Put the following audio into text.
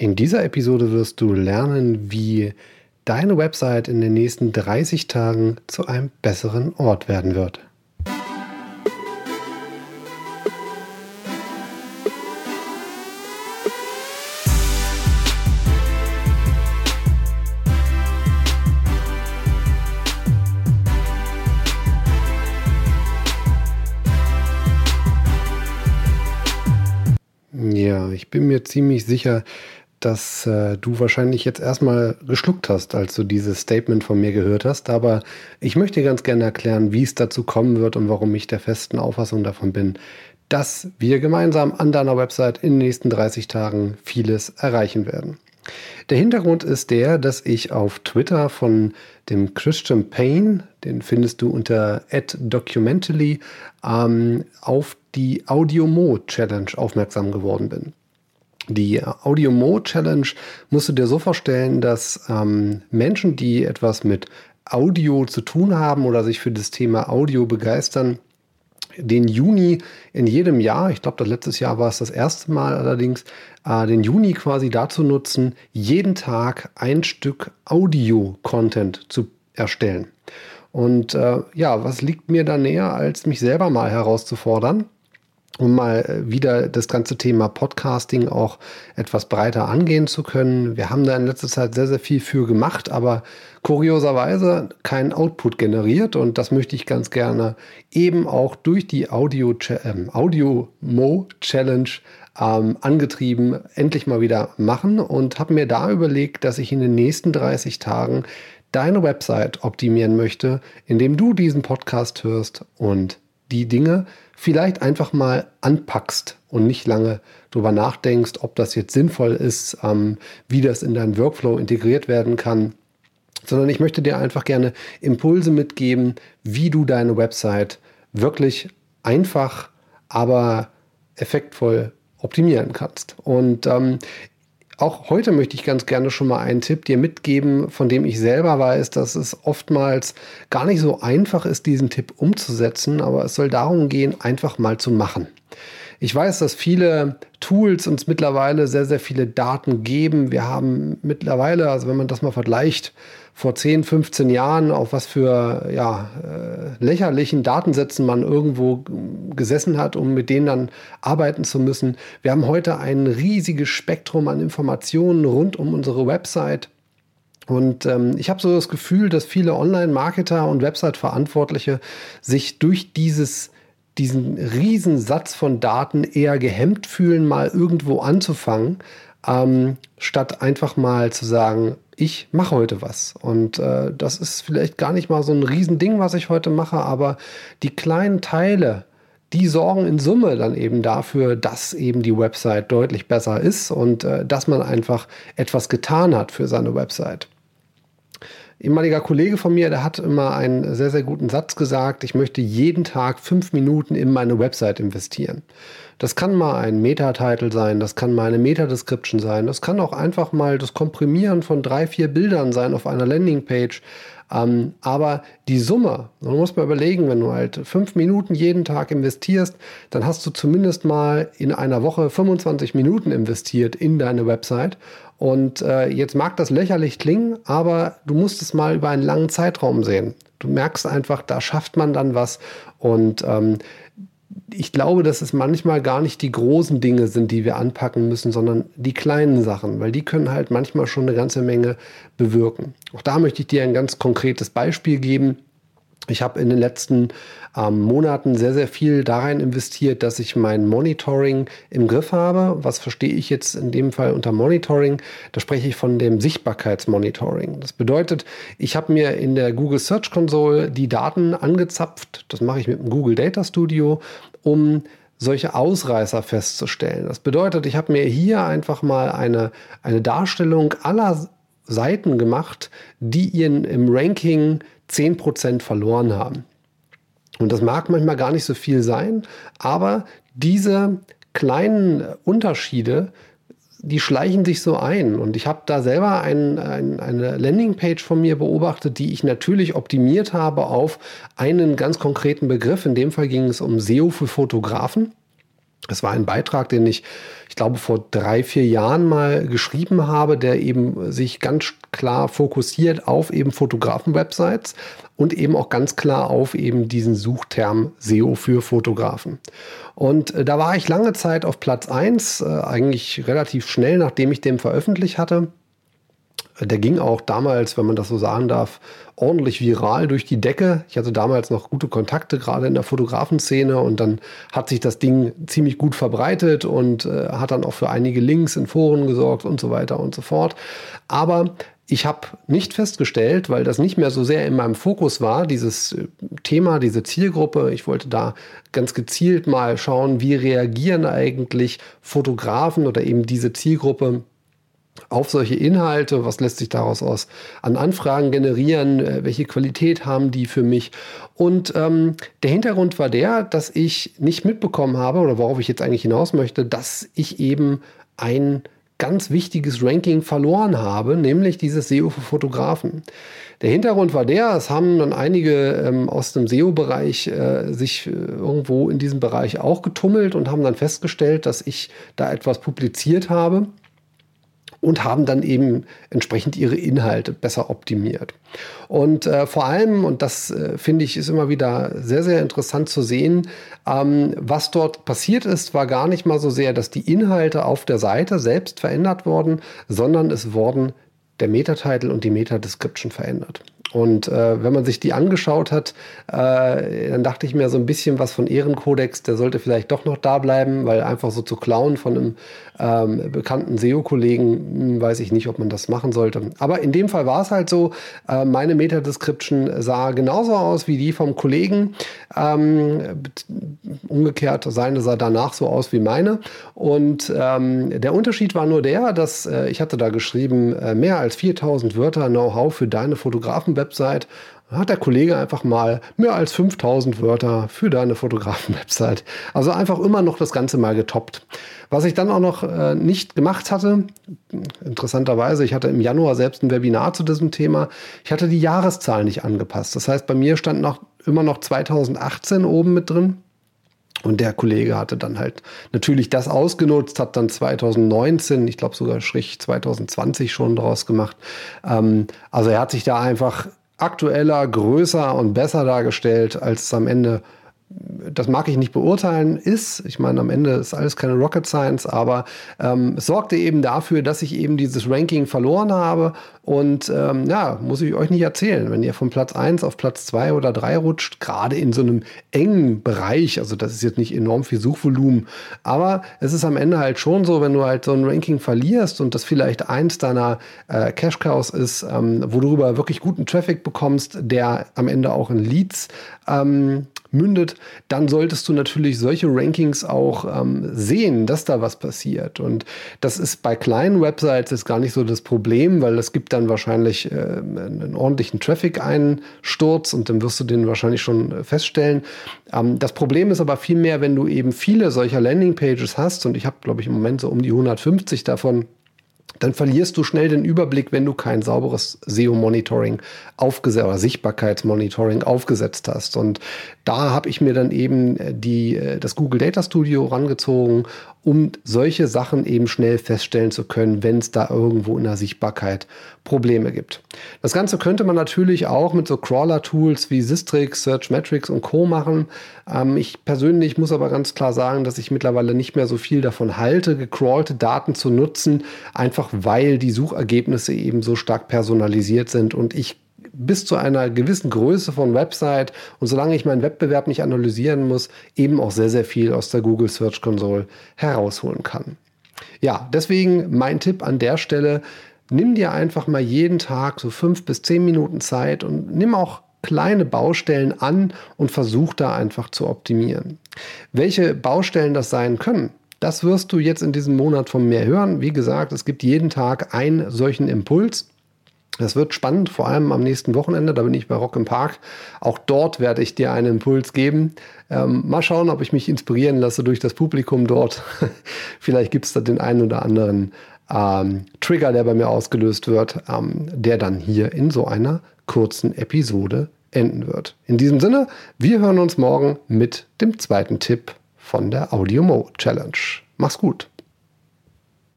In dieser Episode wirst du lernen, wie deine Website in den nächsten 30 Tagen zu einem besseren Ort werden wird. Ja, ich bin mir ziemlich sicher, dass äh, du wahrscheinlich jetzt erstmal geschluckt hast, als du dieses Statement von mir gehört hast. Aber ich möchte ganz gerne erklären, wie es dazu kommen wird und warum ich der festen Auffassung davon bin, dass wir gemeinsam an deiner Website in den nächsten 30 Tagen vieles erreichen werden. Der Hintergrund ist der, dass ich auf Twitter von dem Christian Payne, den findest du unter @documentally, ähm, auf die Audio Mo Challenge aufmerksam geworden bin. Die Audio Mo Challenge musst du dir so vorstellen, dass ähm, Menschen, die etwas mit Audio zu tun haben oder sich für das Thema Audio begeistern, den Juni in jedem Jahr, ich glaube, das letztes Jahr war es das erste Mal allerdings, äh, den Juni quasi dazu nutzen, jeden Tag ein Stück Audio-Content zu erstellen. Und äh, ja, was liegt mir da näher, als mich selber mal herauszufordern? Um mal äh, wieder das ganze Thema Podcasting auch etwas breiter angehen zu können. Wir haben da in letzter Zeit sehr, sehr viel für gemacht, aber kurioserweise keinen Output generiert und das möchte ich ganz gerne eben auch durch die Audio, ähm, Audio Mo Challenge ähm, angetrieben endlich mal wieder machen und habe mir da überlegt, dass ich in den nächsten 30 Tagen deine Website optimieren möchte, indem du diesen Podcast hörst und die Dinge vielleicht einfach mal anpackst und nicht lange drüber nachdenkst, ob das jetzt sinnvoll ist, ähm, wie das in deinen Workflow integriert werden kann, sondern ich möchte dir einfach gerne Impulse mitgeben, wie du deine Website wirklich einfach, aber effektvoll optimieren kannst. Und ähm, auch heute möchte ich ganz gerne schon mal einen Tipp dir mitgeben, von dem ich selber weiß, dass es oftmals gar nicht so einfach ist, diesen Tipp umzusetzen, aber es soll darum gehen, einfach mal zu machen. Ich weiß, dass viele Tools uns mittlerweile sehr, sehr viele Daten geben. Wir haben mittlerweile, also wenn man das mal vergleicht, vor 10, 15 Jahren, auf was für ja, äh, lächerlichen Datensätzen man irgendwo gesessen hat, um mit denen dann arbeiten zu müssen. Wir haben heute ein riesiges Spektrum an Informationen rund um unsere Website. Und ähm, ich habe so das Gefühl, dass viele Online-Marketer und Website-Verantwortliche sich durch dieses diesen riesen Satz von Daten eher gehemmt fühlen, mal irgendwo anzufangen, ähm, statt einfach mal zu sagen, ich mache heute was. Und äh, das ist vielleicht gar nicht mal so ein Riesending, was ich heute mache, aber die kleinen Teile, die sorgen in Summe dann eben dafür, dass eben die Website deutlich besser ist und äh, dass man einfach etwas getan hat für seine Website ehemaliger Kollege von mir, der hat immer einen sehr, sehr guten Satz gesagt, ich möchte jeden Tag fünf Minuten in meine Website investieren. Das kann mal ein Meta-Title sein, das kann mal eine Meta-Description sein, das kann auch einfach mal das Komprimieren von drei, vier Bildern sein auf einer Landingpage. Ähm, aber die Summe, man muss mal überlegen, wenn du halt fünf Minuten jeden Tag investierst, dann hast du zumindest mal in einer Woche 25 Minuten investiert in deine Website. Und äh, jetzt mag das lächerlich klingen, aber du musst es mal über einen langen Zeitraum sehen. Du merkst einfach, da schafft man dann was. Und ähm, ich glaube, dass es manchmal gar nicht die großen Dinge sind, die wir anpacken müssen, sondern die kleinen Sachen, weil die können halt manchmal schon eine ganze Menge bewirken. Auch da möchte ich dir ein ganz konkretes Beispiel geben. Ich habe in den letzten ähm, Monaten sehr, sehr viel da rein investiert, dass ich mein Monitoring im Griff habe. Was verstehe ich jetzt in dem Fall unter Monitoring? Da spreche ich von dem Sichtbarkeitsmonitoring. Das bedeutet, ich habe mir in der Google Search Console die Daten angezapft. Das mache ich mit dem Google Data Studio, um solche Ausreißer festzustellen. Das bedeutet, ich habe mir hier einfach mal eine, eine Darstellung aller Seiten gemacht, die ihren im Ranking 10% verloren haben. Und das mag manchmal gar nicht so viel sein, aber diese kleinen Unterschiede, die schleichen sich so ein. Und ich habe da selber ein, ein, eine Landingpage von mir beobachtet, die ich natürlich optimiert habe auf einen ganz konkreten Begriff. In dem Fall ging es um SEO für Fotografen. Es war ein Beitrag, den ich, ich glaube, vor drei, vier Jahren mal geschrieben habe, der eben sich ganz klar fokussiert auf eben Fotografen-Websites und eben auch ganz klar auf eben diesen Suchterm SEO für Fotografen. Und äh, da war ich lange Zeit auf Platz eins, äh, eigentlich relativ schnell, nachdem ich den veröffentlicht hatte. Der ging auch damals, wenn man das so sagen darf, ordentlich viral durch die Decke. Ich hatte damals noch gute Kontakte, gerade in der Fotografenszene. Und dann hat sich das Ding ziemlich gut verbreitet und äh, hat dann auch für einige Links in Foren gesorgt und so weiter und so fort. Aber ich habe nicht festgestellt, weil das nicht mehr so sehr in meinem Fokus war, dieses äh, Thema, diese Zielgruppe. Ich wollte da ganz gezielt mal schauen, wie reagieren eigentlich Fotografen oder eben diese Zielgruppe auf solche Inhalte, was lässt sich daraus aus an Anfragen generieren, äh, welche Qualität haben die für mich. Und ähm, der Hintergrund war der, dass ich nicht mitbekommen habe, oder worauf ich jetzt eigentlich hinaus möchte, dass ich eben ein ganz wichtiges Ranking verloren habe, nämlich dieses SEO für Fotografen. Der Hintergrund war der, es haben dann einige ähm, aus dem SEO-Bereich äh, sich äh, irgendwo in diesem Bereich auch getummelt und haben dann festgestellt, dass ich da etwas publiziert habe und haben dann eben entsprechend ihre Inhalte besser optimiert. Und äh, vor allem, und das äh, finde ich ist immer wieder sehr, sehr interessant zu sehen, ähm, was dort passiert ist, war gar nicht mal so sehr, dass die Inhalte auf der Seite selbst verändert wurden, sondern es wurden der Metatitel und die Meta-Description verändert. Und äh, wenn man sich die angeschaut hat, äh, dann dachte ich mir so ein bisschen was von Ehrenkodex, der sollte vielleicht doch noch da bleiben, weil einfach so zu klauen von einem ähm, bekannten SEO-Kollegen, hm, weiß ich nicht, ob man das machen sollte. Aber in dem Fall war es halt so, äh, meine Meta-Description sah genauso aus wie die vom Kollegen. Ähm, umgekehrt, seine sah danach so aus wie meine. Und ähm, der Unterschied war nur der, dass äh, ich hatte da geschrieben, äh, mehr als 4000 Wörter Know-how für deine Fotografen-Website hat der Kollege einfach mal mehr als 5000 Wörter für deine Fotografen-Website. Also einfach immer noch das Ganze mal getoppt. Was ich dann auch noch äh, nicht gemacht hatte, interessanterweise, ich hatte im Januar selbst ein Webinar zu diesem Thema, ich hatte die Jahreszahl nicht angepasst. Das heißt, bei mir stand noch immer noch 2018 oben mit drin. Und der Kollege hatte dann halt natürlich das ausgenutzt, hat dann 2019, ich glaube sogar Strich 2020 schon draus gemacht. Ähm, also er hat sich da einfach aktueller, größer und besser dargestellt, als es am Ende das mag ich nicht beurteilen, ist. Ich meine, am Ende ist alles keine Rocket Science, aber ähm, es sorgte eben dafür, dass ich eben dieses Ranking verloren habe. Und ähm, ja, muss ich euch nicht erzählen, wenn ihr von Platz 1 auf Platz 2 oder 3 rutscht, gerade in so einem engen Bereich, also das ist jetzt nicht enorm viel Suchvolumen, aber es ist am Ende halt schon so, wenn du halt so ein Ranking verlierst und das vielleicht eins deiner äh, Cash Cows ist, ähm, wo du darüber wirklich guten Traffic bekommst, der am Ende auch in Leads ähm, mündet, dann solltest du natürlich solche Rankings auch ähm, sehen, dass da was passiert. Und das ist bei kleinen Websites ist gar nicht so das Problem, weil es gibt dann wahrscheinlich äh, einen ordentlichen Traffic-Einsturz und dann wirst du den wahrscheinlich schon feststellen. Ähm, das Problem ist aber vielmehr, wenn du eben viele solcher Landingpages hast und ich habe, glaube ich, im Moment so um die 150 davon dann verlierst du schnell den Überblick, wenn du kein sauberes SEO-Monitoring aufgesetzt oder Sichtbarkeitsmonitoring aufgesetzt hast. Und da habe ich mir dann eben äh, die, äh, das Google Data Studio rangezogen, um solche Sachen eben schnell feststellen zu können, wenn es da irgendwo in der Sichtbarkeit Probleme gibt. Das Ganze könnte man natürlich auch mit so Crawler-Tools wie Sistrix, Searchmetrics und Co. machen. Ähm, ich persönlich muss aber ganz klar sagen, dass ich mittlerweile nicht mehr so viel davon halte, gecrawlte Daten zu nutzen, einfach weil die Suchergebnisse eben so stark personalisiert sind und ich bis zu einer gewissen Größe von Website und solange ich meinen Wettbewerb nicht analysieren muss, eben auch sehr, sehr viel aus der Google Search Console herausholen kann. Ja, deswegen mein Tipp an der Stelle, nimm dir einfach mal jeden Tag so fünf bis zehn Minuten Zeit und nimm auch kleine Baustellen an und versuch da einfach zu optimieren. Welche Baustellen das sein können, das wirst du jetzt in diesem Monat von mir hören. Wie gesagt, es gibt jeden Tag einen solchen Impuls. Das wird spannend, vor allem am nächsten Wochenende. Da bin ich bei Rock im Park. Auch dort werde ich dir einen Impuls geben. Ähm, mal schauen, ob ich mich inspirieren lasse durch das Publikum dort. Vielleicht gibt es da den einen oder anderen ähm, Trigger, der bei mir ausgelöst wird, ähm, der dann hier in so einer kurzen Episode enden wird. In diesem Sinne, wir hören uns morgen mit dem zweiten Tipp von der Audiomo Challenge. Mach's gut.